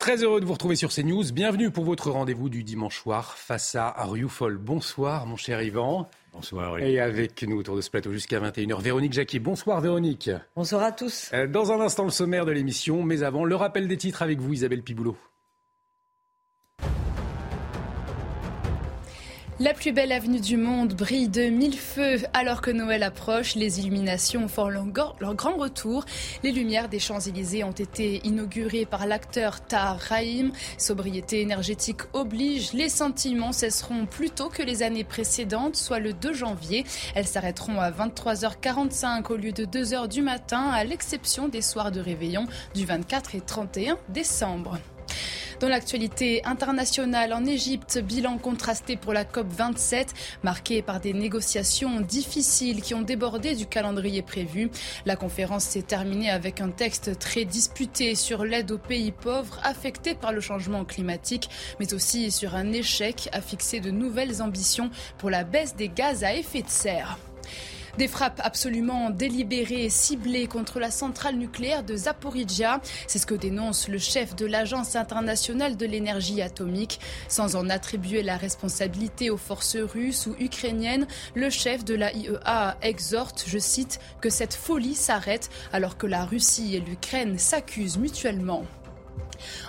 Très heureux de vous retrouver sur CNews. Bienvenue pour votre rendez-vous du dimanche soir face à Rioufol. Bonsoir, mon cher Yvan. Bonsoir. Et avec nous autour de ce plateau jusqu'à 21h, Véronique Jacquet. Bonsoir, Véronique. Bonsoir à tous. Euh, dans un instant, le sommaire de l'émission, mais avant, le rappel des titres avec vous, Isabelle Piboulot. La plus belle avenue du monde brille de mille feux alors que Noël approche. Les illuminations font leur, grand retour. Les lumières des Champs-Élysées ont été inaugurées par l'acteur Tahar Rahim. Sobriété énergétique oblige. Les sentiments cesseront plus tôt que les années précédentes, soit le 2 janvier. Elles s'arrêteront à 23h45 au lieu de 2h du matin, à l'exception des soirs de réveillon du 24 et 31 décembre. Dans l'actualité internationale, en Égypte, bilan contrasté pour la COP27, marqué par des négociations difficiles qui ont débordé du calendrier prévu. La conférence s'est terminée avec un texte très disputé sur l'aide aux pays pauvres affectés par le changement climatique, mais aussi sur un échec à fixer de nouvelles ambitions pour la baisse des gaz à effet de serre. Des frappes absolument délibérées et ciblées contre la centrale nucléaire de Zaporizhia. C'est ce que dénonce le chef de l'Agence internationale de l'énergie atomique. Sans en attribuer la responsabilité aux forces russes ou ukrainiennes, le chef de la IEA exhorte, je cite, que cette folie s'arrête alors que la Russie et l'Ukraine s'accusent mutuellement.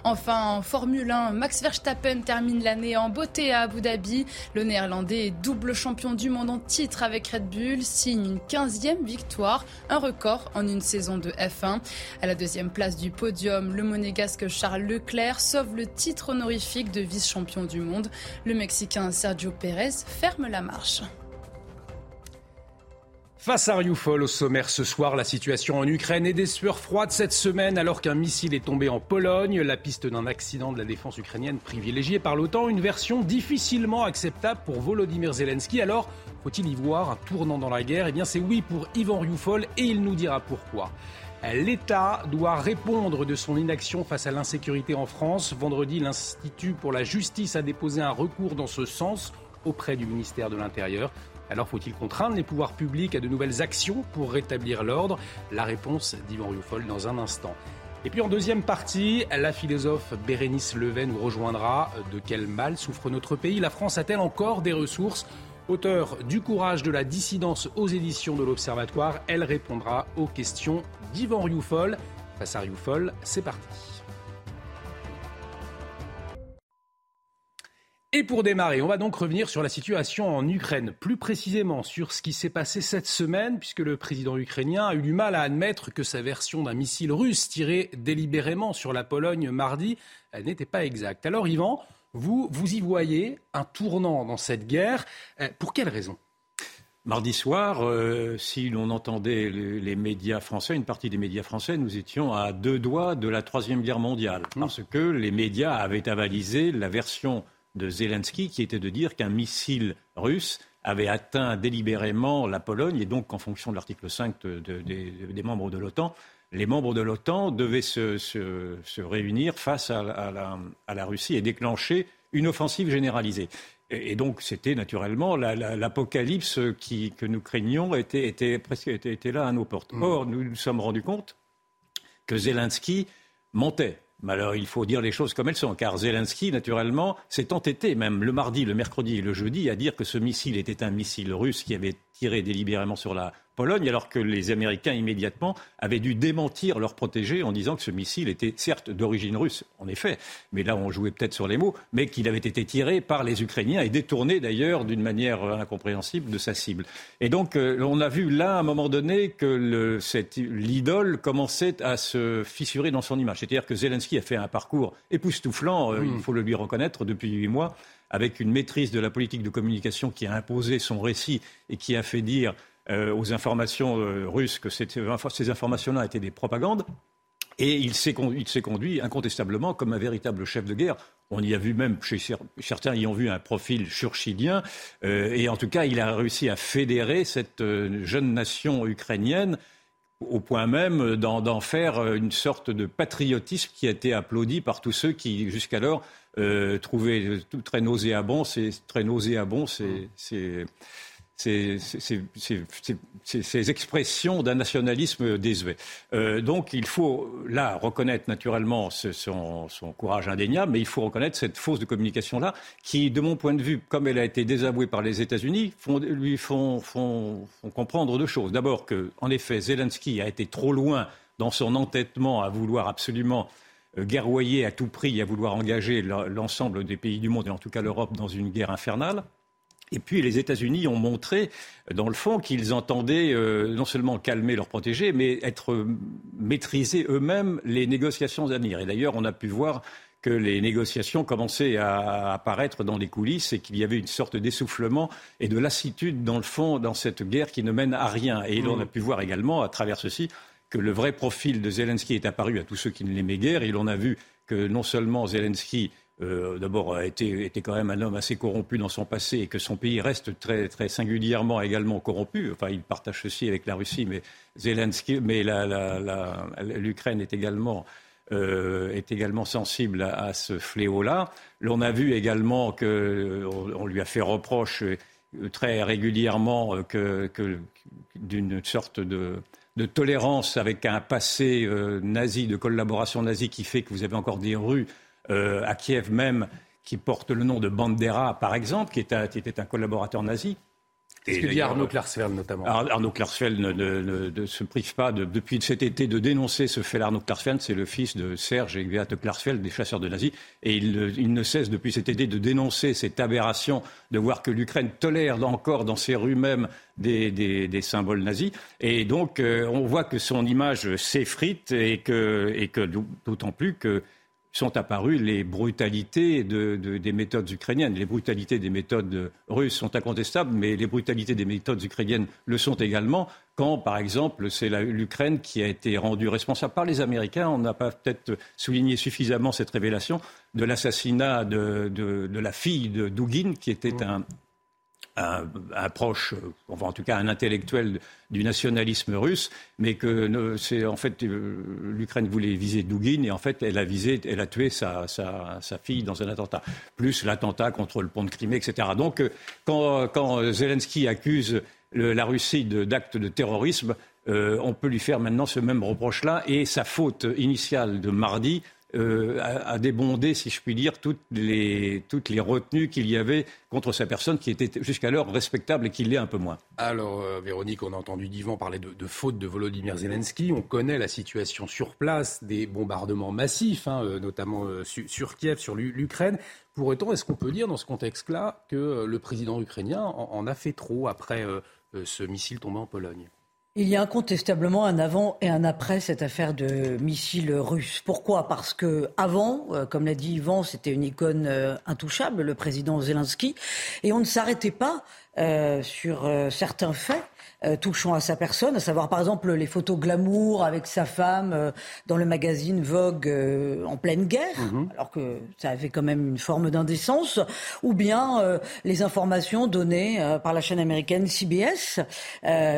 Enfin, en Formule 1, Max Verstappen termine l'année en beauté à Abu Dhabi. Le néerlandais, double champion du monde en titre avec Red Bull, signe une 15e victoire, un record en une saison de F1. À la deuxième place du podium, le monégasque Charles Leclerc sauve le titre honorifique de vice-champion du monde. Le Mexicain Sergio Pérez ferme la marche. Face à Rioufol au sommaire ce soir, la situation en Ukraine est des sueurs froides cette semaine alors qu'un missile est tombé en Pologne. La piste d'un accident de la défense ukrainienne privilégiée par l'OTAN, une version difficilement acceptable pour Volodymyr Zelensky. Alors, faut-il y voir un tournant dans la guerre? Eh bien, c'est oui pour Ivan Rioufol et il nous dira pourquoi. L'État doit répondre de son inaction face à l'insécurité en France. Vendredi, l'Institut pour la justice a déposé un recours dans ce sens auprès du ministère de l'Intérieur. Alors faut-il contraindre les pouvoirs publics à de nouvelles actions pour rétablir l'ordre? La réponse d'Yvan Rioufol dans un instant. Et puis en deuxième partie, la philosophe Bérénice Leven nous rejoindra. De quel mal souffre notre pays? La France a-t-elle encore des ressources? Auteur du courage de la dissidence aux éditions de l'Observatoire, elle répondra aux questions d'Yvan Rioufol. Face à Rioufol, c'est parti. Et pour démarrer, on va donc revenir sur la situation en Ukraine, plus précisément sur ce qui s'est passé cette semaine, puisque le président ukrainien a eu du mal à admettre que sa version d'un missile russe tiré délibérément sur la Pologne mardi n'était pas exacte. Alors Yvan, vous, vous y voyez un tournant dans cette guerre. Euh, pour quelle raison? Mardi soir, euh, si l'on entendait les, médias français, une partie des médias français, nous étions à deux doigts de la Troisième Guerre mondiale, mmh. parce que les médias avaient avalisé la version de Zelensky, qui était de dire qu'un missile russe avait atteint délibérément la Pologne, et donc en fonction de l'article 5 des membres de l'OTAN, les membres de l'OTAN devaient se, réunir face à, la, Russie et déclencher une offensive généralisée. Et, donc c'était naturellement l'apocalypse que nous craignions était, était, presque, était, là à nos portes. Mm. Or, nous nous sommes rendus compte que Zelensky montait mais alors, il faut dire les choses comme elles sont, car Zelensky, naturellement, s'est entêté, même le mardi, le mercredi et le jeudi, à dire que ce missile était un missile russe qui avait tiré délibérément sur la Pologne, alors que les Américains immédiatement avaient dû démentir leur protégé en disant que ce missile était certes d'origine russe, en effet, mais là on jouait peut-être sur les mots, mais qu'il avait été tiré par les Ukrainiens et détourné d'ailleurs d'une manière incompréhensible de sa cible. Et donc euh, on a vu là à un moment donné que l'idole commençait à se fissurer dans son image. C'est-à-dire que Zelensky a fait un parcours époustouflant, euh, il faut le lui reconnaître, depuis huit mois avec une maîtrise de la politique de communication qui a imposé son récit et qui a fait dire euh, aux informations euh, russes que ces informations-là étaient des propagandes. Et il s'est conduit incontestablement comme un véritable chef de guerre. On y a vu même, chez certains y ont vu un profil churchidien. Euh, et en tout cas, il a réussi à fédérer cette jeune nation ukrainienne au point même d'en faire une sorte de patriotisme qui a été applaudi par tous ceux qui, jusqu'alors, trouvaient tout très nauséabond. C'est très nauséabond, c'est ces, expressions d'un nationalisme désuet. Euh, donc il faut là reconnaître naturellement son, courage indéniable, mais il faut reconnaître cette fausse de communication-là, qui, de mon point de vue, comme elle a été désavouée par les États-Unis, lui font, comprendre deux choses. D'abord qu'en effet, Zelensky a été trop loin dans son entêtement à vouloir absolument euh, guerroyer à tout prix, à vouloir engager l'ensemble des pays du monde, et en tout cas l'Europe, dans une guerre infernale. Et puis les États-Unis ont montré, dans le fond, qu'ils entendaient euh, non seulement calmer leurs protégés, mais être euh, maîtriser eux-mêmes les négociations à venir. Et d'ailleurs, on a pu voir que les négociations commençaient à apparaître dans les coulisses et qu'il y avait une sorte d'essoufflement et de lassitude, dans le fond, dans cette guerre qui ne mène à rien. Et on a pu voir également, à travers ceci, que le vrai profil de Zelensky est apparu à tous ceux qui ne l'aimaient guère. Et l'on a vu que non seulement Zelensky euh, d'abord était, était, quand même un homme assez corrompu dans son passé et que son pays reste très, très singulièrement également corrompu. Enfin, il partage ceci avec la Russie, mais Zelensky, mais l'Ukraine est également euh, est également sensible à, ce fléau-là. L'on a vu également qu'on on lui a fait reproche euh, très régulièrement que, que d'une sorte de, de, tolérance avec un passé nazi, de collaboration nazie qui fait que vous avez encore des rues euh, à Kiev même, qui porte le nom de Bandera, par exemple, qui était, un collaborateur nazi. Qu'est-ce que dit Arnaud Klarsfeld notamment Arnaud Klarsfeld ne, se prive pas depuis cet été de dénoncer ce fait. Arnaud Klarsfeld, c'est le fils de Serge et Beate Klarsfeld, des chasseurs de nazis, et il, ne cesse depuis cet été de dénoncer cette aberration de voir que l'Ukraine tolère encore dans ses rues même des, symboles nazis. Et donc, euh, on voit que son image s'effrite et que, et que d'autant plus que sont apparues les brutalités des méthodes ukrainiennes. Les brutalités des méthodes russes sont incontestables, mais les brutalités des méthodes ukrainiennes le sont également quand, par exemple, c'est l'Ukraine qui a été rendue responsable par les Américains. On n'a pas peut-être souligné suffisamment cette révélation de l'assassinat de, la fille de Dugin, qui était mmh. Un, proche, enfin en tout cas un intellectuel du nationalisme russe, mais que c'est en fait euh, l'Ukraine voulait viser Dugin et en fait elle a visé, elle a tué sa, fille dans un attentat, plus l'attentat contre le pont de Crimée, etc. Donc euh, quand, Zelensky accuse la Russie d'actes de, terrorisme, euh, on peut lui faire maintenant ce même reproche-là et sa faute initiale de mardi euh, a, débondé, si je puis dire, toutes les, toutes les retenues qu'il y avait contre sa personne qui était jusqu'alors respectable et qui l'est un peu moins. Alors, euh, Véronique, on a entendu Divan parler de, faute de Volodymyr Zelensky. On connaît la situation sur place, des bombardements massifs, hein, euh, notamment sur Kiev, sur l'Ukraine. Pour autant, est-ce qu'on peut dire dans ce contexte-là que le président ukrainien en a fait trop après ce missile tombé en Pologne? Il y a incontestablement un avant et un après cette affaire de missiles russes. Pourquoi? Parce que avant, euh, comme l'a dit Yvan, c'était une icône euh, intouchable, le président Zelensky, et on ne s'arrêtait pas euh, sur certains faits euh, touchant à sa personne, à savoir par exemple les photos glamour avec sa femme euh, dans le magazine Vogue euh, en pleine guerre, mhm. alors que ça avait quand même une forme d'indécence, ou bien les informations données par la chaîne américaine CBS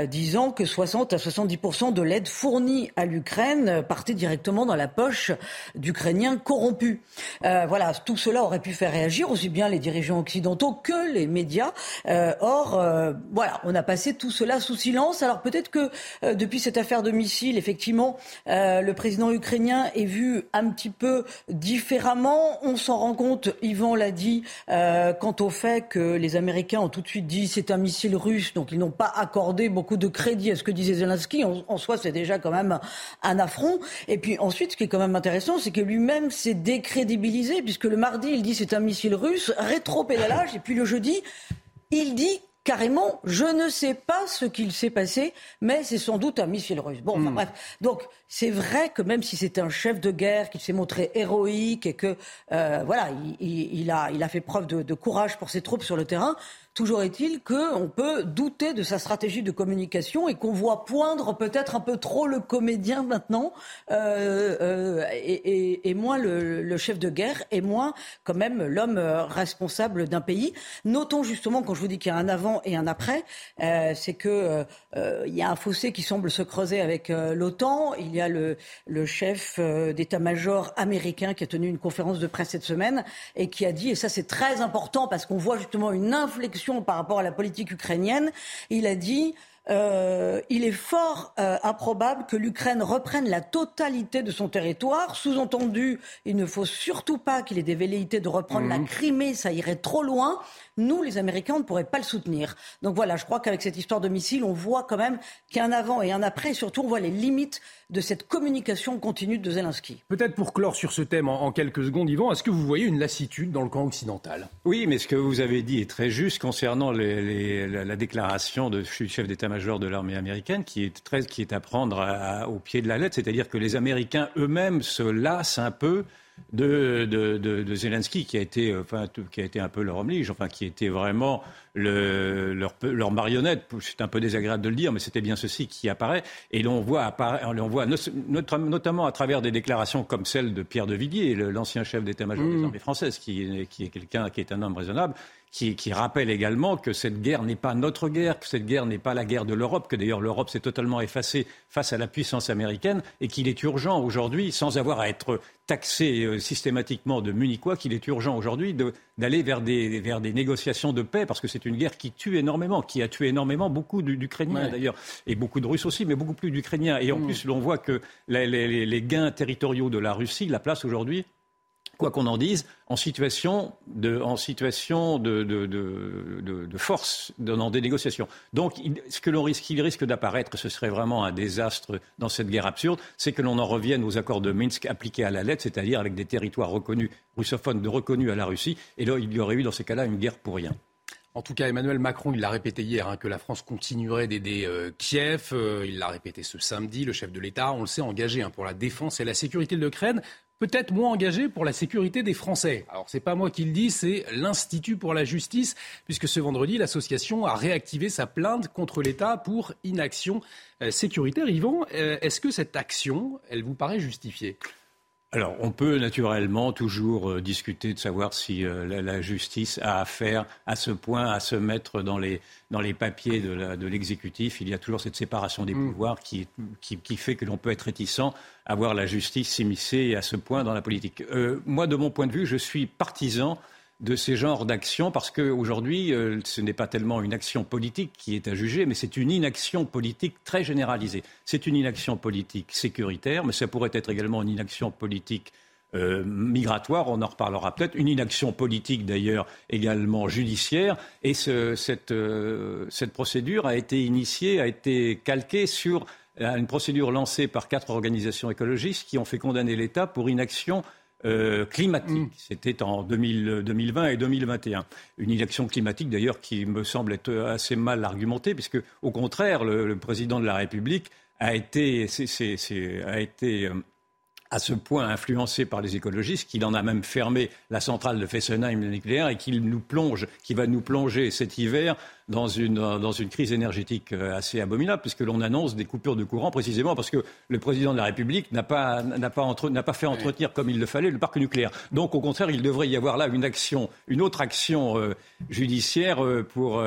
disant que 60 à 70% de l'aide fournie à l'Ukraine partait directement dans la poche d'Ukrainiens corrompus. voilà, tout cela aurait pu faire réagir aussi bien les dirigeants occidentaux que les médias. or, voilà, on a passé tout cela sous silence. Alors peut-être que euh, depuis cette affaire de missiles, effectivement, euh, le président ukrainien est vu un petit peu différemment. On s'en rend compte, Yvan l'a dit, euh, quant au fait que les Américains ont tout de suite dit c'est un missile russe, donc ils n'ont pas accordé beaucoup de crédit à ce que disait Zelensky. En, en soi, c'est déjà quand même un affront. Et puis ensuite, ce qui est quand même intéressant, c'est que lui-même s'est décrédibilisé, puisque le mardi, il dit c'est un missile russe, rétro-pédalage, et puis le jeudi, il dit carrément, je ne sais pas ce qu'il s'est passé, mais c'est sans doute un missile russe. Bon, enfin hmm. bref. Donc, c'est vrai que même si c'est un chef de guerre, qu'il s'est montré héroïque et que, euh, voilà, il, a, il a fait preuve de, de courage pour ses troupes sur le terrain, Toujours est-il qu'on peut douter de sa stratégie de communication et qu'on voit poindre peut-être un peu trop le comédien maintenant euh, euh, et, moins le, chef de guerre et moins quand même l'homme euh, responsable d'un pays. Notons justement, quand je vous dis qu'il y a un avant et un après, c'est que il y a un fossé qui semble se creuser avec l'OTAN. Il y a le chef d'état-major américain qui a tenu une conférence de presse cette semaine et qui a dit, et ça c'est très important parce qu'on voit justement une inflexion par rapport à la politique ukrainienne. Il a dit euh, il est fort euh, improbable que l'Ukraine reprenne la totalité de son territoire. Sous-entendu, il ne faut surtout pas qu'il ait des velléités de reprendre la mhm. Crimée, ça irait trop loin. Nous, les Américains, on ne pourrait pas le soutenir. Donc voilà, je crois qu'avec cette histoire de missiles, on voit quand même qu'il y a un avant et un après. Et surtout, on voit les limites de cette communication continue de Zelensky. Peut-être pour clore sur ce thème en, quelques secondes, Yvan, est-ce que vous voyez une lassitude dans le camp occidental? Oui, mais ce que vous avez dit est très juste concernant la, déclaration du chef d'état-major de l'armée américaine qui est, très, qui est à prendre au pied de la lettre. C'est-à-dire que les Américains eux-mêmes se lassent un peu de, de, de, Zelensky, qui a, été, enfin, qui a été un peu leur omlige, enfin, qui était vraiment le, leur, leur, marionnette. C'est un peu désagréable de le dire, mais c'était bien ceci qui apparaît. Et l'on voit, on voit notamment à travers des déclarations comme celle de Pierre de Villiers, l'ancien chef d'état-major des mmh. armées françaises, qui, qui est quelqu'un qui est un homme raisonnable, qui, qui, rappelle également que cette guerre n'est pas notre guerre, que cette guerre n'est pas la guerre de l'Europe, que d'ailleurs l'Europe s'est totalement effacée face à la puissance américaine et qu'il est urgent aujourd'hui, sans avoir à être taxé euh, systématiquement de Munichois, qu'il est urgent aujourd'hui d'aller vers des, vers des négociations de paix, parce que c'est une guerre qui tue énormément, qui a tué énormément beaucoup d'Ukrainiens d'ailleurs, et beaucoup de Russes aussi, mais beaucoup plus d'Ukrainiens. Et en mm. plus, l'on voit que les, les, les gains territoriaux de la Russie la place aujourd'hui quoi qu'on en dise, en situation de, force dans des négociations. Donc, ce que risque, d'apparaître, ce serait vraiment un désastre dans cette guerre absurde, c'est que l'on en revienne aux accords de Minsk appliqués à la lettre, c'est-à-dire avec des territoires reconnus, russophones reconnus à la Russie, et là, il y aurait eu dans ces cas-là une guerre pour rien. En tout cas, Emmanuel Macron, il l'a répété hier, hein, que la France continuerait d'aider euh, Kiev. Euh, il l'a répété ce samedi. Le chef de l'État, on le sait, engagé hein, pour la défense et la sécurité de l'Ukraine peut-être moins engagé pour la sécurité des Français. Alors c'est pas moi qui le dis, c'est l'Institut pour la justice, puisque ce vendredi, l'association a réactivé sa plainte contre l'État pour inaction euh, sécuritaire. Yvan, euh, est-ce que cette action, elle vous paraît justifiée? Alors, on peut naturellement toujours euh, discuter de savoir si la, justice a affaire à ce point à se mettre dans les, dans les papiers de l'exécutif. Il y a toujours cette séparation des mm. pouvoirs qui, qui, qui, fait que l'on peut être réticent à voir la justice s'immiscer à ce point dans la politique. Euh, moi, de mon point de vue, je suis partisan de ces genres d'actions parce qu'aujourd'hui, euh, ce n'est pas tellement une action politique qui est à juger, mais c'est une inaction politique très généralisée. C'est une inaction politique sécuritaire, mais ça pourrait être également une inaction politique euh, migratoire, on en reparlera peut-être, une inaction politique d'ailleurs également judiciaire. Et ce, cette, cette, procédure a été initiée, a été calquée sur une procédure lancée par quatre organisations écologistes qui ont fait condamner l'État pour inaction euh, climatique. Mm. C'était en 2020 et 2021. Une inaction climatique d'ailleurs qui me semble être assez mal argumentée, puisque au contraire, le, président de la République a été, a été euh, à ce point influencé par les écologistes qu'il en a même fermé la centrale de Fessenheim nucléaire et qu'il nous plonge, qui va nous plonger cet hiver dans une, dans une crise énergétique euh, assez abominable, puisque l'on annonce des coupures de courant précisément parce que le président de la République n'a pas, n'a pas, entre, n'a pas fait entretenir comme il le fallait le parc nucléaire. Donc, au contraire, il devrait y avoir là une action, une autre action euh, judiciaire euh, pour,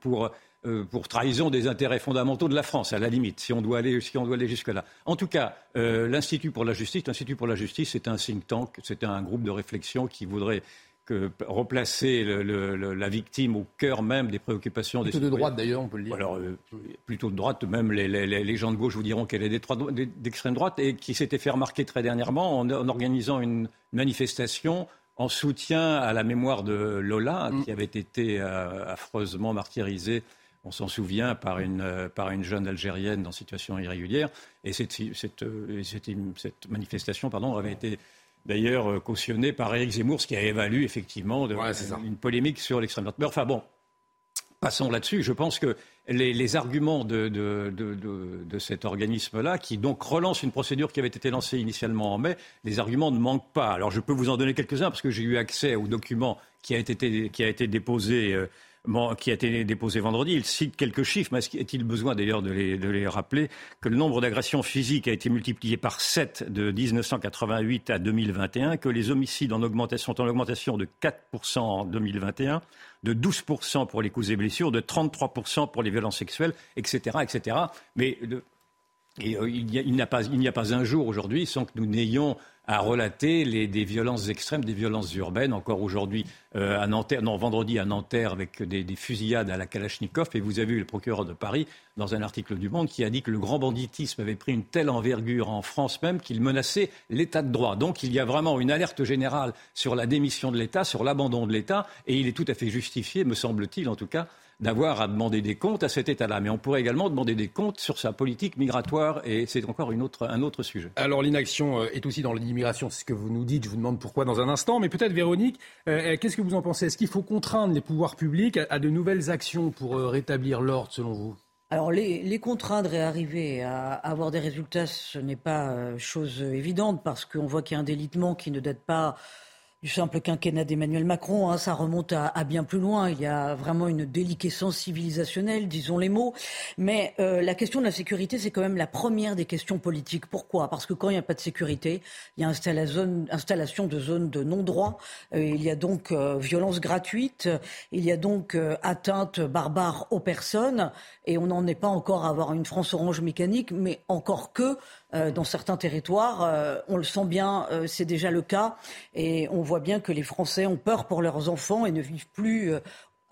pour euh, pour trahison des intérêts fondamentaux de la France, à la limite, si on doit aller, si on doit aller jusque-là. En tout cas, euh, l'Institut pour la justice, l'Institut pour la justice, c'est un think tank, c'est un groupe de réflexion qui voudrait que replacer le, la victime au cœur même des préoccupations plutôt des de droite d'ailleurs, on peut le dire. Alors euh, plutôt de droite, même les, les, les, gens de gauche vous diront qu'elle est d'extrême droite et qui s'était fait remarquer très dernièrement en, organisant une manifestation en soutien à la mémoire de Lola, mm. qui avait été affreusement martyrisée on s'en souvient, par une, euh, par une jeune Algérienne en situation irrégulière. Et cette, cette, euh, cette, manifestation pardon, avait été d'ailleurs euh, cautionnée par Éric Zemmour, ce qui a évalué effectivement une polémique sur l'extrême droite. Mais enfin bon, passons là-dessus. Je pense que les, arguments de, de, de, cet organisme-là, qui donc relance une procédure qui avait été lancée initialement en mai, les arguments ne manquent pas. Alors je peux vous en donner quelques-uns parce que j'ai eu accès au document qui a été, qui a été déposé qui a été déposé vendredi. Il cite quelques chiffres, mais est-il besoin d'ailleurs de les, rappeler que le nombre d'agressions physiques a été multiplié par 7 de 1988 à 2021, que les homicides en augmentation, sont en augmentation de 4% en 2021, de 12% pour les coups et blessures, de 33% pour les violences sexuelles, etc. etc. Mais euh, il n'y a, pas un jour aujourd'hui sans que nous n'ayons à relater des violences extrêmes, des violences urbaines. Encore aujourd'hui, euh, à non, vendredi à Nanterre, avec des, des, fusillades à la Kalachnikov. Et vous avez eu le procureur de Paris, dans un article du Monde, qui a dit que le grand banditisme avait pris une telle envergure en France même qu'il menaçait l'état de droit. Donc il y a vraiment une alerte générale sur la démission de l'État, sur l'abandon de l'État. Et il est tout à fait justifié, me semble-t-il en tout cas, d'avoir à demander des comptes à cet État-là. Mais on pourrait également demander des comptes sur sa politique migratoire et c'est encore une autre, un autre sujet. Alors l'inaction euh, est aussi dans l'immigration, c'est ce que vous nous dites. Je vous demande pourquoi dans un instant. Mais peut-être Véronique, euh, euh, qu'est-ce que vous en pensez? Est-ce qu'il faut contraindre les pouvoirs publics à, de nouvelles actions pour rétablir l'ordre selon vous? Alors les, les, contraindre et arriver à avoir des résultats, ce n'est pas chose évidente parce qu'on voit qu'il y a un délitement qui ne date pas du simple quinquennat d'Emmanuel Macron. Hein, ça remonte à, à, bien plus loin. Il y a vraiment une déliquescence civilisationnelle, disons les mots. Mais euh, la question de la sécurité, c'est quand même la première des questions politiques. Pourquoi? Parce que quand il n'y a pas de sécurité, il y a installation, de zones de non-droit. Euh, il y a donc euh, violence gratuite. Il y a donc euh, atteinte barbare aux personnes. Et on n'en est pas encore à avoir une France orange mécanique, mais encore que dans certains territoires. Euh, on le sent bien, euh, c'est déjà le cas. Et on voit bien que les Français ont peur pour leurs enfants et ne vivent plus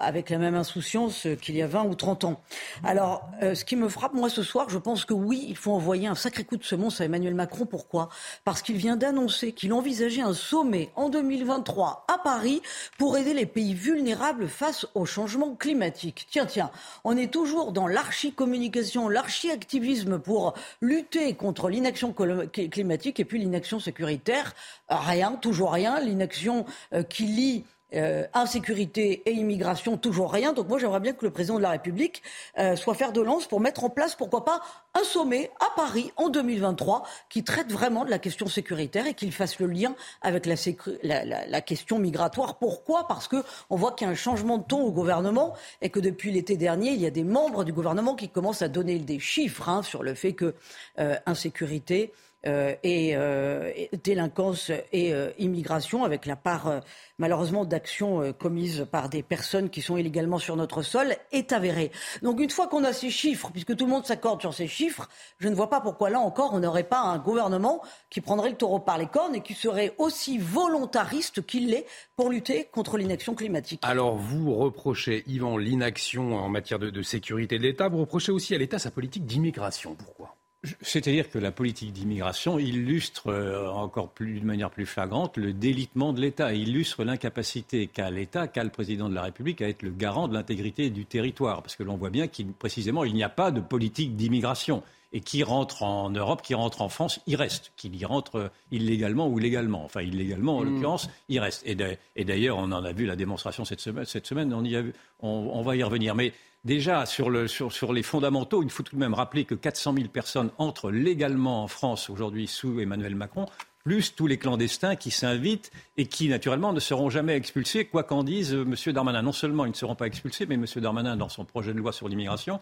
avec la même insouciance qu'il y a 20 ou 30 ans. Alors, euh, ce qui me frappe, moi, ce soir, je pense que oui, il faut envoyer un sacré coup de semonce à Emmanuel Macron. Pourquoi? Parce qu'il vient d'annoncer qu'il envisageait un sommet en 2023 à Paris pour aider les pays vulnérables face au changement climatique. Tiens, tiens, on est toujours dans l'archi-communication, l'archi-activisme pour lutter contre l'inaction climatique et puis l'inaction sécuritaire. Rien, toujours rien. L'inaction euh, qui lie euh, insécurité et immigration, toujours rien. Donc moi, j'aimerais bien que le président de la République euh, soit fer de lance pour mettre en place, pourquoi pas, un sommet à Paris en 2023 qui traite vraiment de la question sécuritaire et qu'il fasse le lien avec la, question migratoire. Pourquoi? Parce que on voit qu'il y a un changement de ton au gouvernement et que depuis l'été dernier, il y a des membres du gouvernement qui commencent à donner des chiffres hein, sur le fait que euh, insécurité euh, euh, et, délinquance et euh, immigration, avec la part malheureusement d'actions commises par des personnes qui sont illégalement sur notre sol, est avérée. Donc une fois qu'on a ces chiffres, puisque tout le monde s'accorde sur ces chiffres, je ne vois pas pourquoi là encore on n'aurait pas un gouvernement qui prendrait le taureau par les cornes et qui serait aussi volontariste qu'il l'est pour lutter contre l'inaction climatique. Alors vous reprochez, Yvan, l'inaction en matière de sécurité de l'État, vous reprochez aussi à l'État sa politique d'immigration. Pourquoi? C'est-à-dire que la politique d'immigration illustre euh, encore plus, d'une manière plus flagrante le délitement de l'État, illustre l'incapacité qu'a l'État, qu'a le président de la République à être le garant de l'intégrité du territoire. Parce que l'on voit bien qu'il, précisément, il n'y a pas de politique d'immigration. Et qui rentre en Europe, qui rentre en France, il reste. Qu'il y rentre illégalement ou légalement. Enfin, illégalement, en mmh. l'occurrence, il reste. Et d'ailleurs, on en a vu la démonstration cette semaine. Cette semaine on, y a vu, on, on va y revenir. Mais Déjà, sur, les fondamentaux, il faut tout de même rappeler que 400 000 personnes entrent légalement en France aujourd'hui sous Emmanuel Macron, plus tous les clandestins qui s'invitent et qui, naturellement, ne seront jamais expulsés, quoi qu'en dise euh, M. Darmanin. Non seulement ils ne seront pas expulsés, mais M. Darmanin, dans son projet de loi sur l'immigration,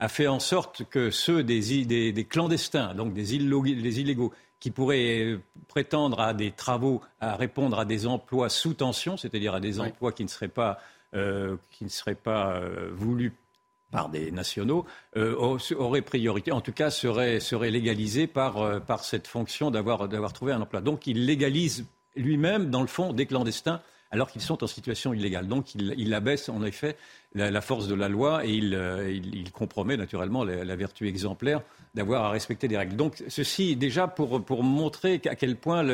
a fait en sorte que ceux des, clandestins, donc des, illégaux, qui pourraient euh, prétendre à des travaux, à répondre à des emplois sous tension, c'est-à-dire à des emplois qui ne seraient pas euh, qui ne serait pas euh, voulu par des nationaux, euh, aurait priorité, en tout cas serait, serait légalisé par, par cette fonction d'avoir trouvé un emploi. Donc il légalise lui-même, dans le fond, des clandestins alors qu'ils sont en situation illégale. Donc il, il abaisse en effet la, force de la loi et il, il, compromet naturellement la, vertu exemplaire d'avoir à respecter des règles. Donc ceci déjà pour, pour montrer à quel point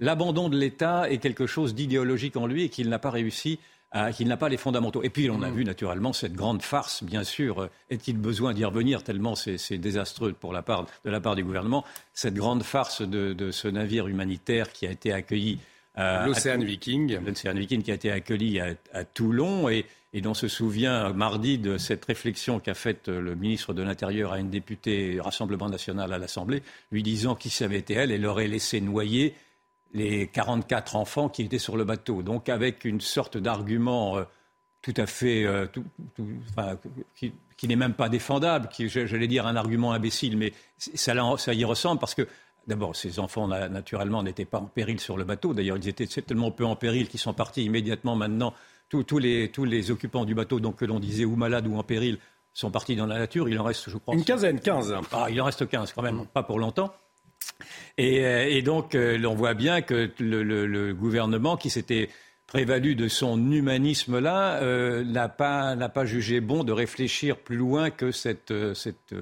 l'abandon de l'État est quelque chose d'idéologique en lui et qu'il n'a pas réussi euh, qu'il n'a pas les fondamentaux. Et puis, on a mm. vu naturellement cette grande farce, bien sûr. Euh, est-il besoin d'y revenir tellement c'est désastreux pour la part, de la part du gouvernement? Cette grande farce de, ce navire humanitaire qui a été accueilli. Euh, L'Océan Viking. L'Océan Viking qui a été accueilli à, Toulon et, et dont se souvient mardi de cette réflexion qu'a faite le ministre de l'Intérieur à une députée Rassemblement national à l'Assemblée, lui disant qui savait été elle, elle l'aurait laissé noyer les 44 enfants qui étaient sur le bateau. Donc avec une sorte d'argument euh, tout à fait, euh, qui, n'est même pas défendable, qui, j'allais dire un argument imbécile, mais ça y ressemble parce que D'abord, ces enfants, naturellement, n'étaient pas en péril sur le bateau. D'ailleurs, ils étaient tellement peu en péril qu'ils sont partis immédiatement maintenant. Tous, les, tous les occupants du bateau, donc que l'on disait ou malades ou en péril, sont partis dans la nature. Il en reste, je crois. Une quinzaine, quinze. Ah, il en reste quinze quand même, pas pour longtemps. Et, donc, on voit bien que le, gouvernement qui s'était prévalu de son humanisme-là n'a pas, pas, jugé bon de réfléchir plus loin que cette, cette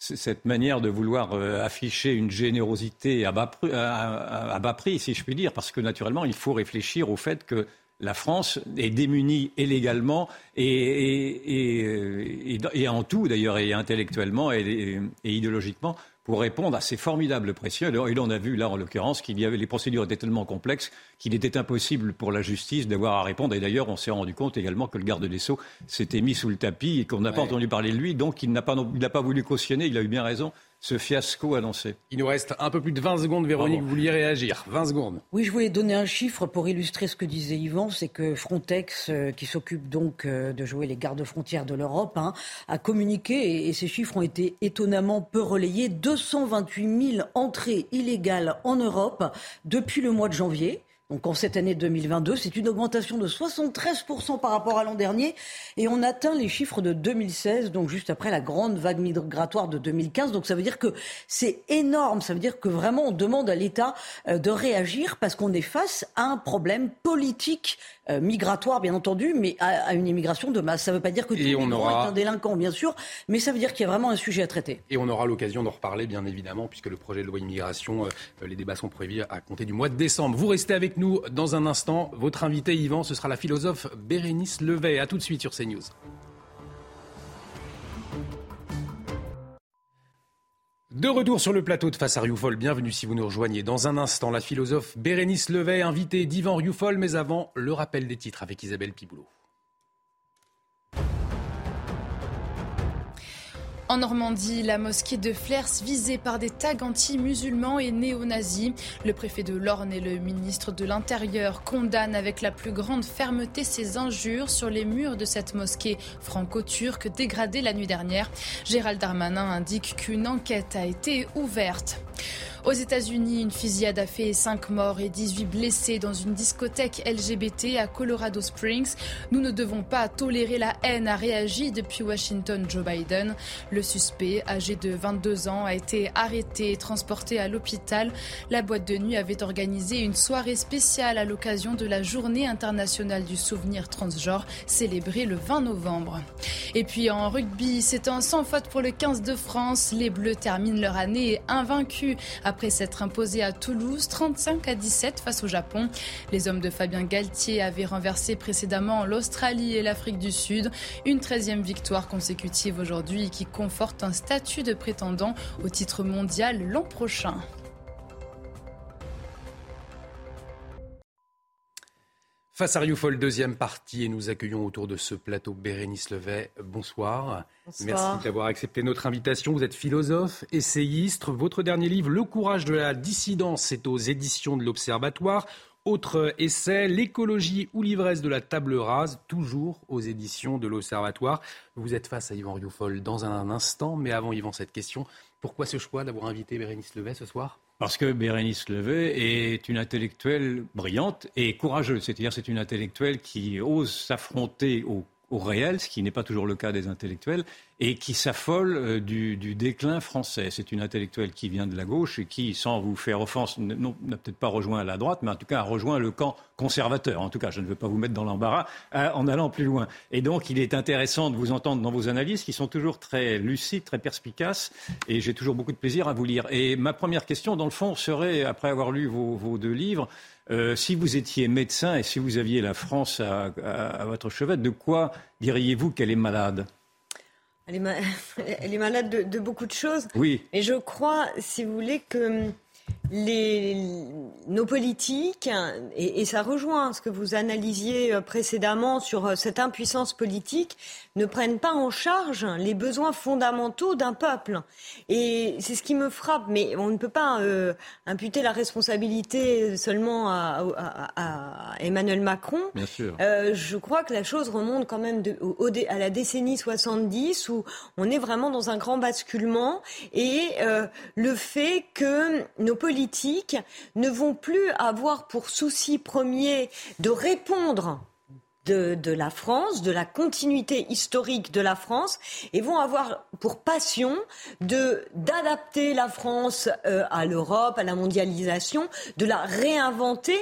cette manière de vouloir euh, afficher une générosité à bas, prix, si je puis dire, parce que naturellement, il faut réfléchir au fait que la France est démunie illégalement et, et, en tout d'ailleurs, et intellectuellement et, idéologiquement, pour répondre à ces formidables pressions. Et l'on a vu là, en l'occurrence, qu'il y avait les procédures étaient tellement complexes qu'il était impossible pour la justice d'avoir à répondre. Et d'ailleurs, on s'est rendu compte également que le garde des Sceaux s'était mis sous le tapis et qu'on n'a pas entendu parler de lui. Donc, il n'a pas, pas voulu cautionner. Il a eu bien raison ce fiasco annoncé. Il nous reste un peu plus de 20 secondes, Véronique, vous vouliez réagir. 20 secondes. Oui, je voulais donner un chiffre pour illustrer ce que disait Yvan, c'est que Frontex, euh, qui s'occupe donc euh, de jouer les gardes-frontières de l'Europe, hein, a communiqué, et, ces chiffres ont été étonnamment peu relayés, 228 000 entrées illégales en Europe depuis le mois de janvier. Donc en cette année 2022, c'est une augmentation de 73% par rapport à l'an dernier et on atteint les chiffres de 2016, donc juste après la grande vague migratoire de 2015. Donc ça veut dire que c'est énorme, ça veut dire que vraiment on demande à l'État euh, de réagir parce qu'on est face à un problème politique euh, migratoire, bien entendu, mais à, une immigration de masse. Ça ne veut pas dire que tout le monde est un délinquant, bien sûr, mais ça veut dire qu'il y a vraiment un sujet à traiter. Et on aura l'occasion d'en reparler, bien évidemment, puisque le projet de loi immigration, euh, les débats sont prévus à compter du mois de décembre. Vous restez avec nous dans un instant. Votre invité, Yvan, ce sera la philosophe Bérénice Levet. À tout de suite sur CNews. De retour sur le plateau de Face à Rioufol, bienvenue si vous nous rejoignez. Dans un instant, la philosophe Bérénice Levet, invitée d'Yvan Rioufol, mais avant, le rappel des titres avec Isabelle Piboulot. En Normandie, la mosquée de Flers visée par des tags anti-musulmans et néo-nazis. Le préfet de l'Orne et le ministre de l'Intérieur condamnent avec la plus grande fermeté ces injures sur les murs de cette mosquée franco-turque dégradée la nuit dernière. Gérald Darmanin indique qu'une enquête a été ouverte. Aux États-Unis, une fusillade a fait 5 morts et 18 blessés dans une discothèque LGBT à Colorado Springs. Nous ne devons pas tolérer la haine, a réagi depuis Washington Joe Biden. Le suspect, âgé de 22 ans, a été arrêté et transporté à l'hôpital. La boîte de nuit avait organisé une soirée spéciale à l'occasion de la Journée internationale du souvenir transgenre, célébrée le 20 novembre. Et puis en rugby, c'est un sans faute pour le 15 de France. Les Bleus terminent leur année invaincus après s'être imposé à Toulouse 35 à 17 face au Japon. Les hommes de Fabien Galtier avaient renversé précédemment l'Australie et l'Afrique du Sud. Une 13e victoire consécutive aujourd'hui qui conforte un statut de prétendant au titre mondial l'an prochain. Face à Rioufol, deuxième partie, et nous accueillons autour de ce plateau Bérénice Levet. Bonsoir. Merci d'avoir accepté notre invitation. Vous êtes philosophe, essayiste. Votre dernier livre, Le courage de la dissidence, c'est aux éditions de l'Observatoire. Autre essai, L'écologie ou l'ivresse de la table rase, toujours aux éditions de l'Observatoire. Vous êtes face à Yvan Rioufol dans un instant, mais avant Yvan, cette question, pourquoi ce choix d'avoir invité Bérénice Levet ce soir? Parce que Bérénice Levet est une intellectuelle brillante et courageuse. C'est-à-dire, c'est une intellectuelle qui ose s'affronter au, au réel, ce qui n'est pas toujours le cas des intellectuels, et qui s'affole euh, du, déclin français. C'est une intellectuelle qui vient de la gauche et qui, sans vous faire offense, n'a peut-être pas rejoint la droite, mais en tout cas a rejoint le camp conservateur. En tout cas, je ne veux pas vous mettre dans l'embarras euh, en allant plus loin. Et donc, il est intéressant de vous entendre dans vos analyses qui sont toujours très lucides, très perspicaces, et j'ai toujours beaucoup de plaisir à vous lire. Et ma première question, dans le fond, serait, après avoir lu vos, deux livres, euh, si vous étiez médecin et si vous aviez la France à, à votre chevet, de quoi diriez-vous qu'elle est malade? Elle est, malade de, beaucoup de choses. Oui. Et je crois, si vous voulez, que les, nos politiques, et, ça rejoint ce que vous analysiez euh, précédemment sur euh, cette impuissance politique, ne prennent pas en charge les besoins fondamentaux d'un peuple. Et c'est ce qui me frappe, mais on ne peut pas euh, imputer la responsabilité seulement à, Emmanuel Macron. Bien sûr. je crois que la chose remonte quand même de, à la décennie 70 où on est vraiment dans un grand basculement et le fait que nos politiques ne vont plus avoir pour souci premier de répondre de, la France, de la continuité historique de la France, et vont avoir pour passion d'adapter la France euh, à l'Europe, à la mondialisation, de la réinventer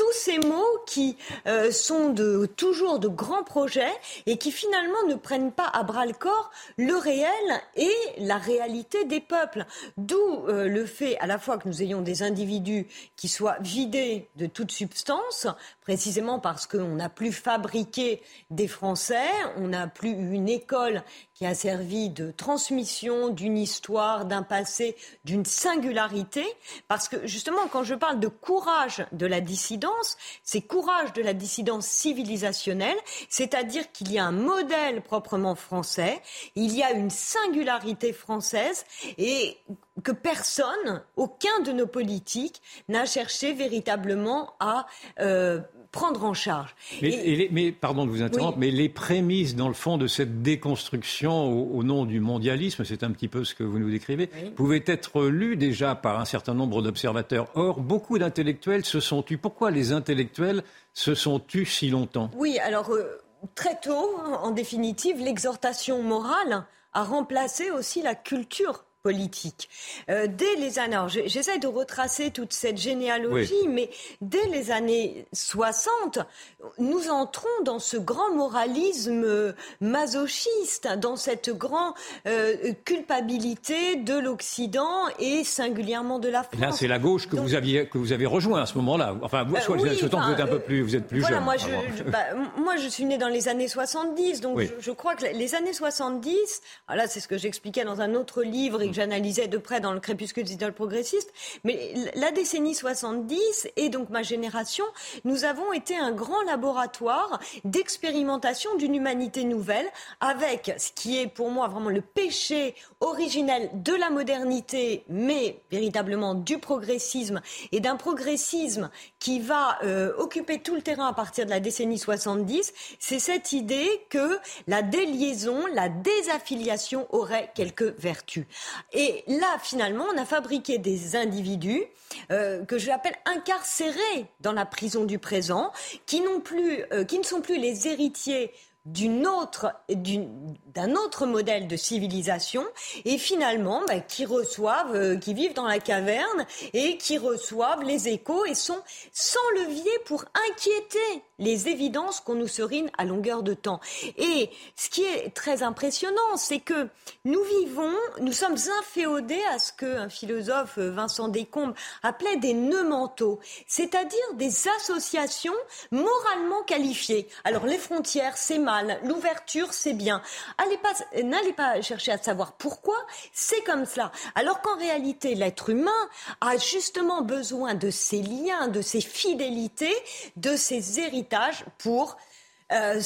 tous ces mots qui euh, sont toujours de grands projets et qui finalement ne prennent pas à bras le corps le réel et la réalité des peuples. D'où euh, le fait à la fois que nous ayons des individus qui soient vidés de toute substance, précisément parce qu'on n'a plus fabriqué des Français, on n'a plus une école qui a servi de transmission d'une histoire, d'un passé, d'une singularité. Parce que justement, quand je parle de courage de la dissidence, c'est courage de la dissidence civilisationnelle, c'est-à-dire qu'il y a un modèle proprement français, il y a une singularité française et que personne, aucun de nos politiques n'a cherché véritablement à euh, prendre en charge. Mais, pardon de vous interrompre, mais les prémices, dans le fond, de cette déconstruction au, nom du mondialisme, c'est un petit peu ce que vous nous décrivez, pouvaient être lues déjà par un certain nombre d'observateurs. Or, beaucoup d'intellectuels se sont tus. Pourquoi les intellectuels se sont tus si longtemps? Oui, alors euh, très tôt, en définitive, l'exhortation morale a remplacé aussi la culture politique. Euh, dès les années, j'essaie de retracer toute cette généalogie, mais dès les années 60, nous entrons dans ce grand moralisme masochiste, dans cette grande euh, culpabilité de l'Occident et singulièrement de la France. Là, c'est la gauche que vous aviez que vous avez rejoint à ce moment-là. Enfin, vous, euh, oui, que vous êtes un peu plus, vous êtes plus jeune. Moi, je, bah, moi, je suis né dans les années 70, donc je, crois que les années 70. Ah là, c'est ce que j'expliquais dans un autre livre j'analysais de près dans le crépuscule des idoles progressistes. Mais la décennie 70 et donc ma génération, nous avons été un grand laboratoire d'expérimentation d'une humanité nouvelle avec ce qui est pour moi vraiment le péché originel de la modernité, mais véritablement du progressisme et d'un progressisme qui va euh, occuper tout le terrain à partir de la décennie 70, c'est cette idée que la déliaison, la désaffiliation aurait quelques vertus. Et là, finalement, on a fabriqué des individus euh, que je l'appelle incarcérés dans la prison du présent, qui, plus, euh, qui ne sont plus les héritiers d'une autre, d'un autre modèle de civilisation et finalement bah, qui reçoivent, euh, qui vivent dans la caverne et qui reçoivent les échos et sont sans levier pour inquiéter les évidences qu'on nous serine à longueur de temps. Et ce qui est très impressionnant, c'est que nous vivons, nous sommes inféodés à ce qu'un philosophe, euh, Vincent Descombes, appelait des nœuds mentaux, c'est-à-dire des associations moralement qualifiées. Alors les frontières, c'est mal, l'ouverture, c'est bien. N'allez pas chercher à savoir pourquoi, c'est comme cela. Alors qu'en réalité, l'être humain a justement besoin de ces liens, de ces fidélités, de ces héritages pour euh,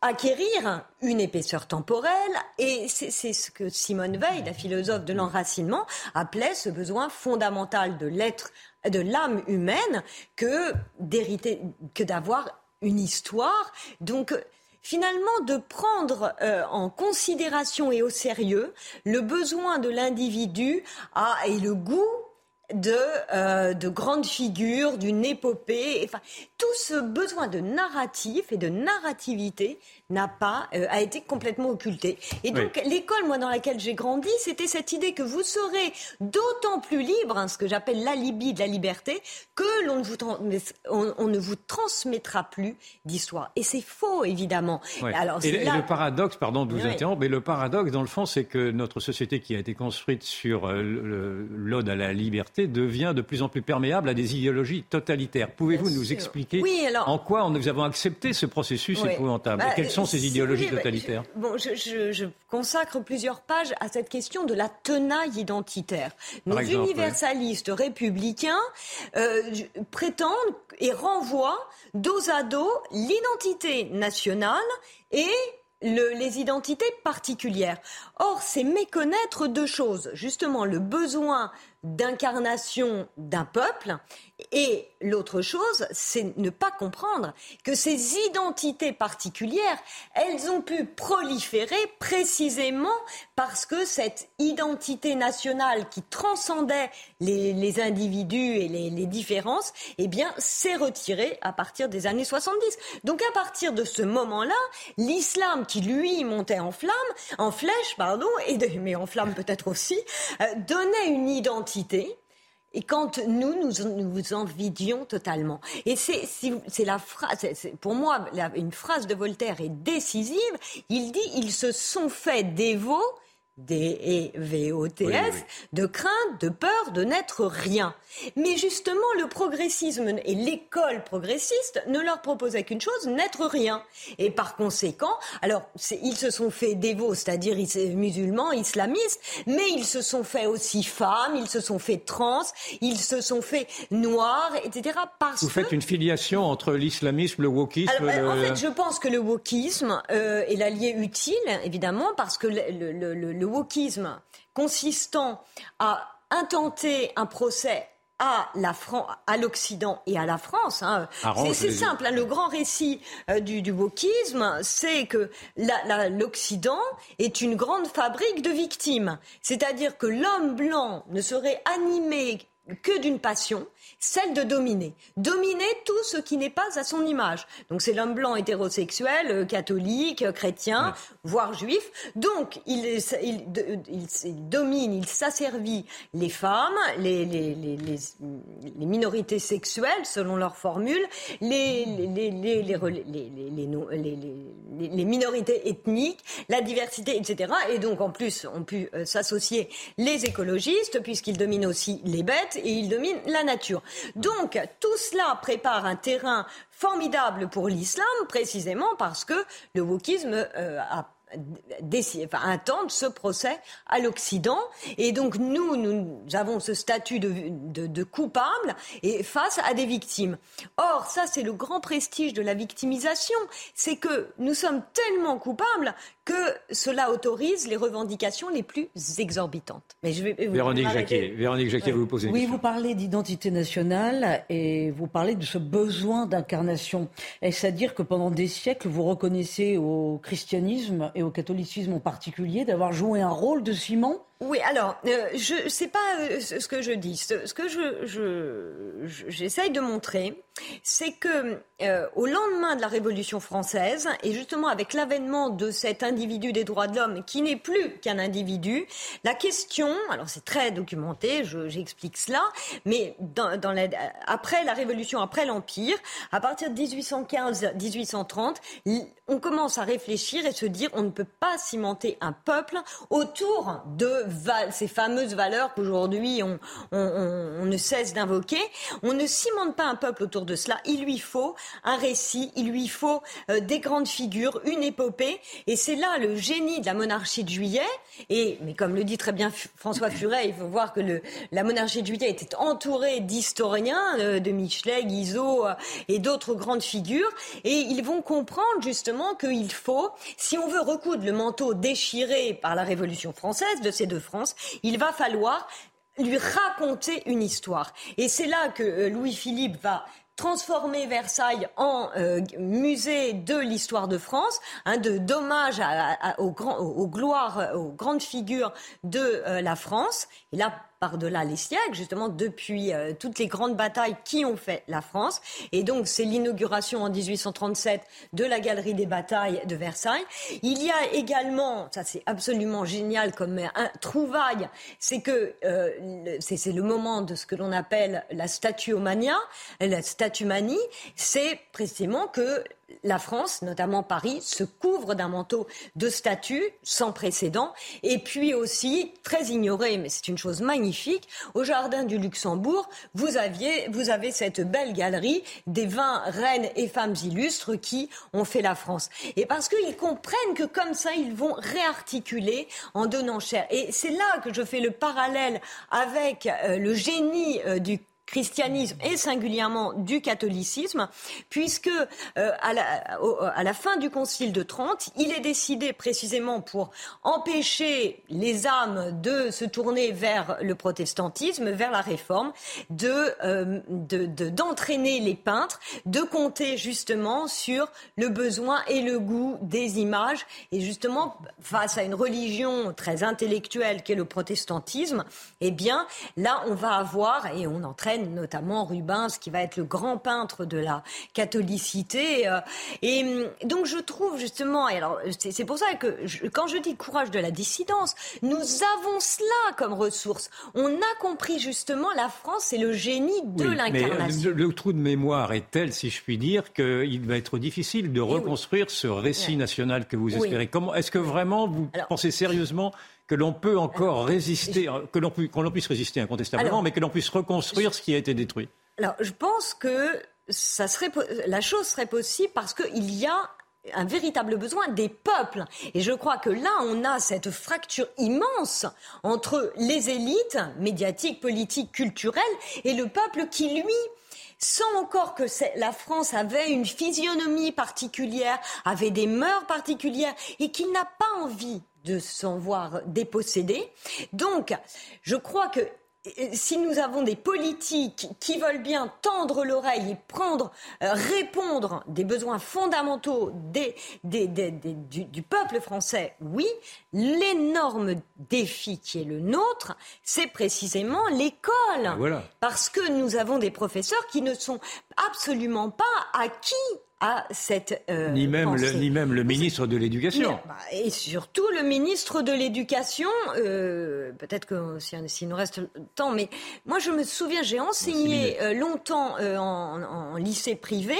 acquérir une épaisseur temporelle. Et c'est ce que Simone Veil, la philosophe de l'enracinement, appelait ce besoin fondamental de l'être, de l'âme humaine, que d'hériter, que d'avoir une histoire. Donc, finalement de prendre euh, en considération et au sérieux le besoin de l'individu et le goût de, euh, de grandes figures, d'une épopée. Enfin, tout ce besoin de narratif et de narrativité n'a pas euh, a été complètement occulté. Et donc l'école, moi, dans laquelle j'ai grandi, c'était cette idée que vous serez d'autant plus libre, hein, ce que j'appelle l'alibi de la liberté, que l'on ne vous on, ne vous transmettra plus d'histoire. Et c'est faux, évidemment. Alors, et, le paradoxe, pardon de vous interrompre, mais le paradoxe, dans le fond, c'est que notre société qui a été construite sur euh, l'ode à la liberté devient de plus en plus perméable à des idéologies totalitaires. Pouvez-vous nous expliquer en quoi nous avons accepté ce processus épouvantable bah, Quelles sont ces idéologies totalitaires Bon, je, consacre plusieurs pages à cette question de la tenaille identitaire. Nos universalistes républicains euh, prétendent et renvoient dos à dos l'identité nationale et les identités particulières. Or, c'est méconnaître deux choses. Justement, le besoin d'incarnation d'un peuple. Et l'autre chose, c'est ne pas comprendre que ces identités particulières, elles ont pu proliférer précisément parce que cette identité nationale qui transcendait les, individus et les, les, différences, eh bien, s'est retirée à partir des années 70. Donc, à partir de ce moment-là, l'islam qui, lui, montait en flamme, en flèche, pardon, et mais en flamme peut-être aussi, euh, donnait une identité et quand nous, nous, nous envidions totalement. Et c'est, c'est la phrase, pour moi, une phrase de Voltaire est décisive. Il dit, ils se sont fait dévots D-E-V-O-T-S, de crainte, de peur, de n'être rien. Mais justement, le progressisme et l'école progressiste ne leur proposaient qu'une chose, n'être rien. Et par conséquent, alors, ils se sont fait dévots, c'est-à-dire musulmans, islamistes, mais ils se sont fait aussi femmes, ils se sont fait trans, ils se sont fait noirs, etc. Parce Vous faites une filiation entre l'islamisme, le wokisme alors, En fait, je pense que le wokisme euh, est l'allié utile, évidemment, parce que le, le, le le wokisme consistant à intenter un procès à la à l'Occident et à la France. Hein. C'est simple. Hein. le grand récit euh, du, wokisme, c'est que l'Occident est une grande fabrique de victimes. C'est-à-dire que l'homme blanc ne serait animé que d'une passion, celle de dominer. Dominer tout ce qui n'est pas à son image. Donc c'est l'homme blanc hétérosexuel, euh, catholique, euh, chrétien, voire juif. Donc il, il, il, domine, il s'asservit les femmes, les, les, les, les, minorités sexuelles, selon leur formule, les, les, minorités ethniques, la diversité, etc. Et donc en plus ont pu euh, s'associer les écologistes, puisqu'ils dominent aussi les bêtes et ils dominent la nature. Donc, tout cela prépare un terrain formidable pour l'islam, précisément parce que le wokisme euh, a enfin, ce procès à l'Occident. Et donc, nous, nous avons ce statut de, de, de, coupable et face à des victimes. Or, ça, c'est le grand prestige de la victimisation. C'est que nous sommes tellement coupables que cela autorise les revendications les plus exorbitantes. Mais je vais, Véronique Jacquet, Véronique Jacquet, vous posez une oui, question. Oui, vous parlez d'identité nationale et vous parlez de ce besoin d'incarnation. Est-ce à dire que pendant des siècles, vous reconnaissez au christianisme et au catholicisme en particulier d'avoir joué un rôle de ciment oui, alors, euh, je sais pas euh, ce que je dis. Ce, que je, j'essaye de montrer, c'est que euh, au lendemain de la Révolution française, et justement avec l'avènement de cet individu des droits de l'homme qui n'est plus qu'un individu, la question, alors c'est très documenté, j'explique cela, mais dans, dans la, après la Révolution, après l'Empire, à partir de 1815-1830, on commence à réfléchir et se dire on ne peut pas cimenter un peuple autour de ces fameuses valeurs qu'aujourd'hui on, ne cesse d'invoquer. On ne cimente pas un peuple autour de cela. Il lui faut un récit, il lui faut euh, des grandes figures, une épopée. Et c'est là le génie de la monarchie de Juillet. Et mais comme le dit très bien François Furet, il faut voir que la monarchie de Juillet était entourée d'historiens, euh, de Michelet, Guizot euh, et d'autres grandes figures. Et ils vont comprendre justement qu'il faut, si on veut recoudre le manteau déchiré par la Révolution française de ces deux France, il va falloir lui raconter une histoire. Et c'est là que euh, Louis-Philippe va transformer Versailles en euh, musée de l'histoire de France, hein, de d'hommage aux, aux, gloires, aux grandes figures de euh, la France. Et là, par-delà les siècles, justement depuis euh, toutes les grandes batailles qui ont fait la France. Et donc c'est l'inauguration en 1837 de la galerie des batailles de Versailles. Il y a également, ça c'est absolument génial comme un trouvaille, c'est que euh, c'est le moment de ce que l'on appelle la statuomania, la statumanie, c'est précisément que la France, notamment Paris, se couvre d'un manteau de statues sans précédent. Et puis aussi, très ignoré, mais c'est une chose magnifique, au Jardin du Luxembourg, vous, aviez, vous avez cette belle galerie des 20 reines et femmes illustres qui ont fait la France. Et parce qu'ils comprennent que comme ça, ils vont réarticuler en donnant cher. Et c'est là que je fais le parallèle avec euh, le génie euh, du christianisme et singulièrement du catholicisme, puisque euh, à, la, fin du Concile de Trente, il est décidé précisément pour empêcher les âmes de se tourner vers le protestantisme, vers la réforme, de, euh, d'entraîner les peintres, de compter justement sur le besoin et le goût des images, et justement face à une religion très intellectuelle qu'est le protestantisme, eh bien là on va avoir et on entraîne notamment Rubens, qui va être le grand peintre de la catholicité. Euh, et hum, donc je trouve justement, et alors c'est pour ça que quand je dis courage de la dissidence, nous avons cela comme ressource. On a compris justement la France, c'est le génie de euh, l'incarnation. Le, trou de mémoire est tel, si je puis dire, qu'il va être difficile de reconstruire ce récit national que vous espérez. Comment est-ce que vraiment vous pensez sérieusement que l'on peut encore résister, que l'on puisse résister incontestablement, mais que l'on puisse reconstruire ce qui a été détruit Alors, je pense que ça serait, la chose serait possible parce qu'il y a un véritable besoin des peuples. Et je crois que là, on a cette fracture immense entre les élites médiatiques, politiques, culturelles et le peuple qui, lui, sans encore que la France avait une physionomie particulière, avait des mœurs particulières et qu'il n'a pas envie de s'en voir dépossédé. Donc, je crois que si nous avons des politiques qui veulent bien tendre l'oreille et prendre, euh, répondre des besoins fondamentaux des, du, peuple français, oui, l'énorme défi qui est le nôtre, c'est précisément l'école. Parce que nous avons des professeurs qui ne sont absolument pas acquis à cette euh, ni même le, ni même le ministre de l'éducation. Bah, et surtout le ministre de l'éducation euh, peut-être que s'il nous reste le temps mais moi je me souviens j'ai enseigné euh, longtemps en, en, lycée privé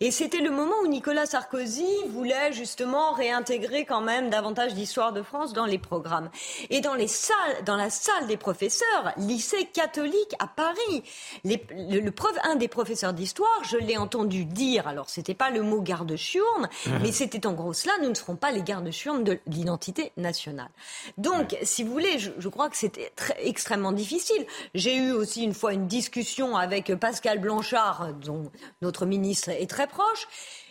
et c'était le moment où Nicolas Sarkozy voulait justement réintégrer quand même davantage d'histoire de France dans les programmes. Et dans les salles dans la salle des professeurs lycée catholique à Paris les, le, le, un des professeurs d'histoire je l'ai entendu dire alors c'était pas le mot garde-chiourne, mhm. mais c'était en gros cela, nous ne serons pas les garde-chiournes de l'identité nationale. Donc, si vous voulez, je, crois que c'était extrêmement difficile. J'ai eu aussi une fois une discussion avec Pascal Blanchard, dont notre ministre est très proche.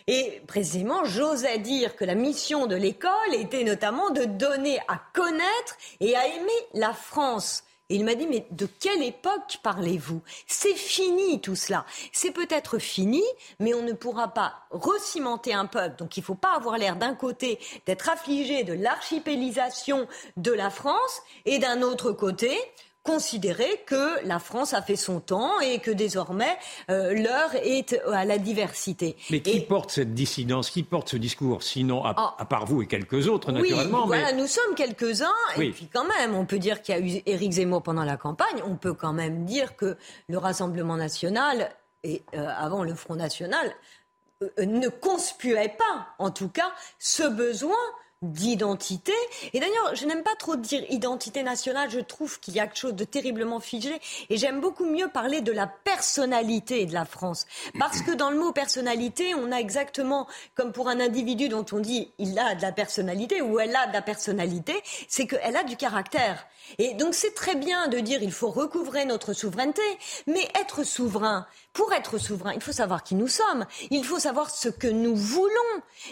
Et précisément, j'osais dire que la mission de l'école était notamment de donner à connaître et à aimer la France. Et il m'a dit, mais de quelle époque parlez-vous? C'est fini tout cela. C'est peut-être fini, mais on ne pourra pas recimenter un peuple. Donc il ne faut pas avoir l'air d'un côté d'être affligé de l'archipélisation de la France et d'un autre côté considérer que la France a fait son temps et que désormais euh, l'heure est à la diversité. Mais qui porte cette dissidence, qui porte ce discours, sinon à, ah. part vous et quelques autres naturellement. Oui, voilà, nous sommes quelques-uns et puis quand même, on peut dire qu'il y a eu Éric Zemmour pendant la campagne. On peut quand même dire que le Rassemblement national et euh, avant le Front national euh, ne conspuait pas, en tout cas, ce besoin d'identité. Et d'ailleurs, je n'aime pas trop dire identité nationale, je trouve qu'il y a quelque chose de terriblement figé. Et j'aime beaucoup mieux parler de la personnalité de la France. Parce que dans le mot personnalité, on a exactement, comme pour un individu dont on dit il a de la personnalité ou elle a de la personnalité, c'est qu'elle a du caractère. Et donc c'est très bien de dire il faut recouvrer notre souveraineté, mais être souverain, pour être souverain, il faut savoir qui nous sommes, il faut savoir ce que nous voulons.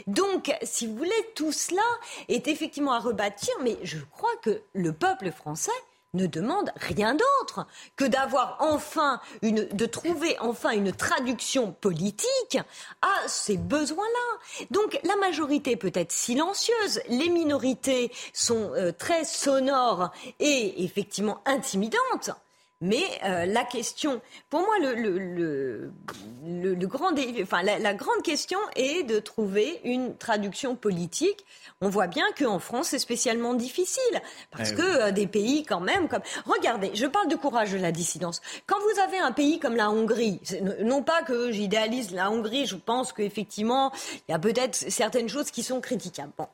Donc, si vous voulez, tout cela est effectivement à rebâtir, mais je crois que le peuple français ne demande rien d'autre que d'avoir enfin une, de trouver enfin une traduction politique à ces besoins-là. Donc la majorité peut être silencieuse, les minorités sont euh, très sonores et effectivement intimidantes. Mais euh, la question, pour moi, le, le, le, grand, enfin, la, grande question est de trouver une traduction politique. On voit bien qu'en France, c'est spécialement difficile parce eh que euh, des pays, quand même, comme regardez, je parle de courage de la dissidence. Quand vous avez un pays comme la Hongrie, non pas que j'idéalise la Hongrie, je pense qu'effectivement, il y a peut-être certaines choses qui sont critiquables. Bon.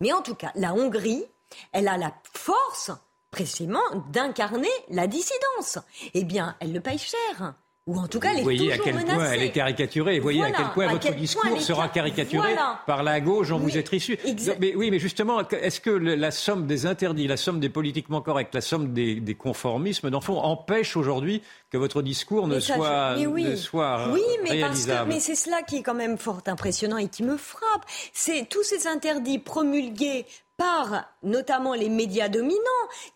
Mais en tout cas, la Hongrie, elle a la force précisément d'incarner la dissidence. Eh bien, elle le paye cher. ou en tout cas, elle est Vous voyez à quel point elle est caricaturée. Vous voyez à quel point votre discours sera caricaturé par la gauche dont vous êtes issu. Mais, oui, mais justement, est-ce que la somme des interdits, la somme des politiquement corrects, la somme des, des conformismes, dans le fond, empêche aujourd'hui que votre discours ne, soit, oui. ne soit oui, mais mais c'est cela qui est quand même fort impressionnant et qui me frappe. C'est tous ces interdits promulgués par notamment les médias dominants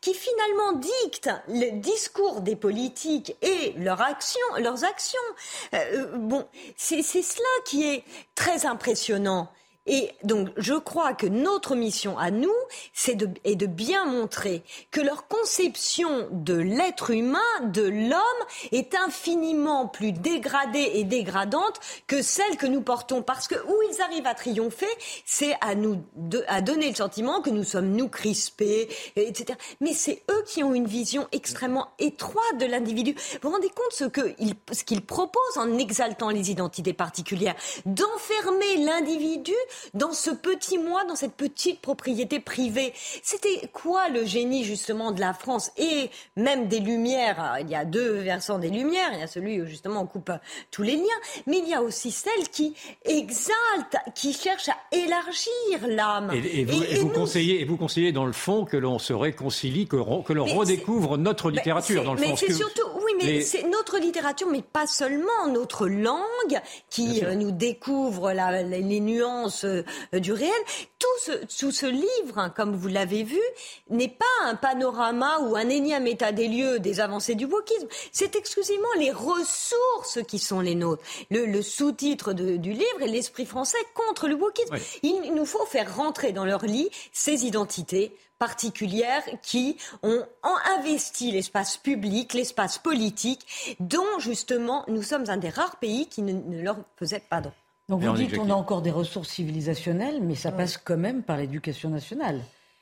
qui finalement dictent le discours des politiques et leurs actions. Actions. Euh, bon, c'est cela qui est très impressionnant. Et donc, je crois que notre mission à nous, c'est de, est de bien montrer que leur conception de l'être humain, de l'homme, est infiniment plus dégradée et dégradante que celle que nous portons. Parce que où ils arrivent à triompher, c'est à nous, à donner le sentiment que nous sommes nous crispés, etc. Mais c'est eux qui ont une vision extrêmement étroite de l'individu. Vous vous rendez compte ce qu'ils ce qu'ils proposent en exaltant les identités particulières, d'enfermer l'individu dans ce petit moi, dans cette petite propriété privée. C'était quoi le génie justement de la France et même des Lumières? Il y a deux versants des Lumières. Il y a celui où justement on coupe tous les liens, mais il y a aussi celle qui exalte, qui cherche à élargir l'âme. Et, vous, conseillez, et vous conseillez dans le fond que l'on se réconcilie, que, que l'on redécouvre notre littérature dans le fond. Mais c'est surtout, oui, mais c'est notre littérature, mais pas seulement notre langue qui euh, nous découvre les nuances euh, du réel. Tout ce, tout ce livre, hein, comme vous l'avez vu, n'est pas un panorama ou un énième état des lieux des avancées du wokisme. C'est exclusivement les ressources qui sont les nôtres. Le, sous-titre du livre est l'esprit français contre le wokisme. Il nous faut faire rentrer dans leur lit ces identités particulières qui ont investi l'espace public, l'espace politique, dont justement nous sommes un des rares pays qui ne, ne leur faisait pas don. Donc vous dites qu'on a encore des ressources civilisationnelles, mais ça passe quand même par l'éducation nationale.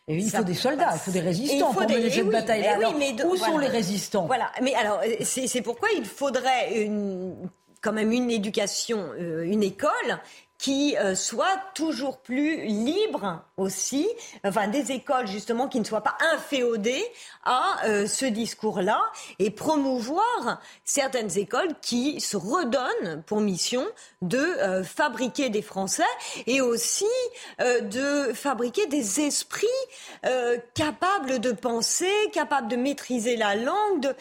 Et il faut des soldats, il faut des résistants pour mener cette bataille-là. où sont les résistants? Voilà, mais alors c'est pourquoi il faudrait une, quand même une éducation, euh, une école qui euh, soit toujours plus libre aussi, enfin des écoles justement qui ne soient pas inféodées à euh, ce discours-là et promouvoir certaines écoles qui se redonnent pour mission de euh, fabriquer des Français et aussi de fabriquer des esprits capables de penser, capables de maîtriser la langue.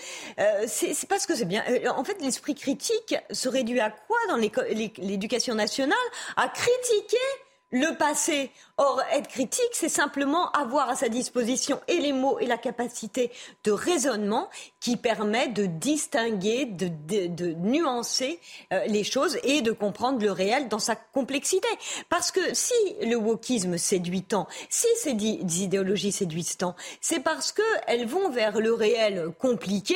c'est parce que c'est bien. en fait, l'esprit critique se réduit à quoi dans l'éducation nationale? À critiquer le passé. Or, être critique, c'est simplement avoir à sa disposition et les mots et la capacité de raisonnement qui permet de distinguer, de, nuancer euh, les choses et de comprendre le réel dans sa complexité. Parce que si le wokisme séduit tant, si ces idéologies séduisent tant, c'est parce qu'elles vont vers le réel compliqué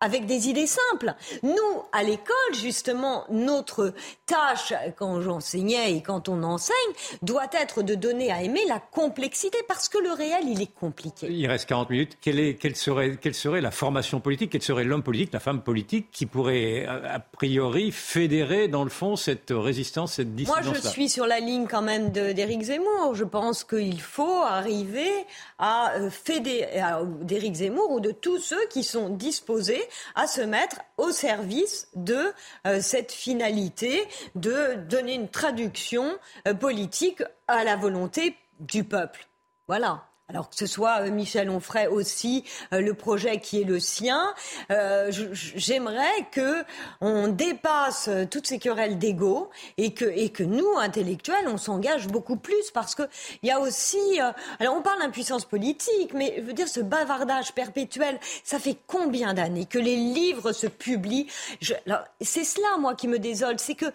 avec des idées simples. Nous, à l'école, justement, notre tâche, quand j'enseignais et quand on enseigne, doit être de donner à aimer la complexité, parce que le réel, il est compliqué. Il reste 40 minutes. Quelle, est, quelle, serait, quelle serait la formation politique, quel serait l'homme politique, la femme politique, qui pourrait, a priori, fédérer, dans le fond, cette résistance, cette dissidence Moi, je suis sur la ligne quand même d'Éric Zemmour. Je pense qu'il faut arriver à euh, fédérer d'Éric Zemmour ou de tous ceux qui sont disposés à se mettre au service de euh, cette finalité de donner une traduction euh, politique à la volonté du peuple. Voilà. Alors que ce soit euh, Michel Onfray aussi, euh, le projet qui est le sien, euh, j'aimerais que on dépasse toutes ces querelles d'ego et que et que nous intellectuels on s'engage beaucoup plus parce que il y a aussi alors on parle d'impuissance politique mais je veux dire ce bavardage perpétuel ça fait combien d'années que les livres se publient? C'est cela moi qui me désole c'est que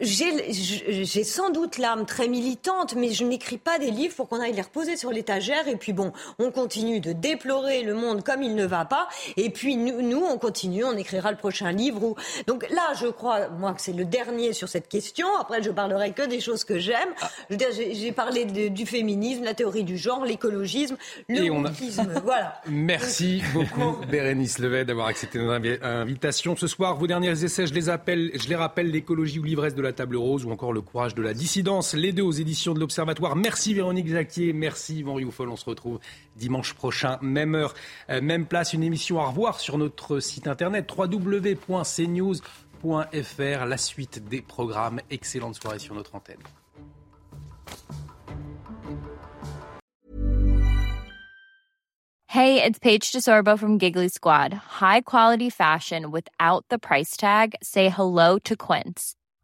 j'ai sans doute l'âme très militante, mais je n'écris pas des livres pour qu'on aille les reposer sur l'étagère. Et puis bon, on continue de déplorer le monde comme il ne va pas. Et puis nous, nous on continue, on écrira le prochain livre. Où... Donc là, je crois, moi, que c'est le dernier sur cette question. Après, je parlerai que des choses que j'aime. Ah. J'ai parlé du féminisme, la théorie du genre, l'écologisme, le wokisme. Voilà. Merci beaucoup, Bérénice Levet, d'avoir accepté notre invitation. Ce soir, vos derniers essais, je les appelle, je les rappelle, l'écologie ou l'ivresse de la la table rose ou encore Le courage de la dissidence, les deux aux éditions de l'Observatoire. Merci Véronique Jacquier, merci Yvan Rioufol. On se retrouve dimanche prochain, même heure, euh, même place. Une émission à revoir sur notre site internet www.cnews.fr. La suite des programmes. Excellente soirée sur notre antenne. Hey, it's Paige DeSorbo from Giggly Squad. High quality fashion without the price tag. Say hello to Quince.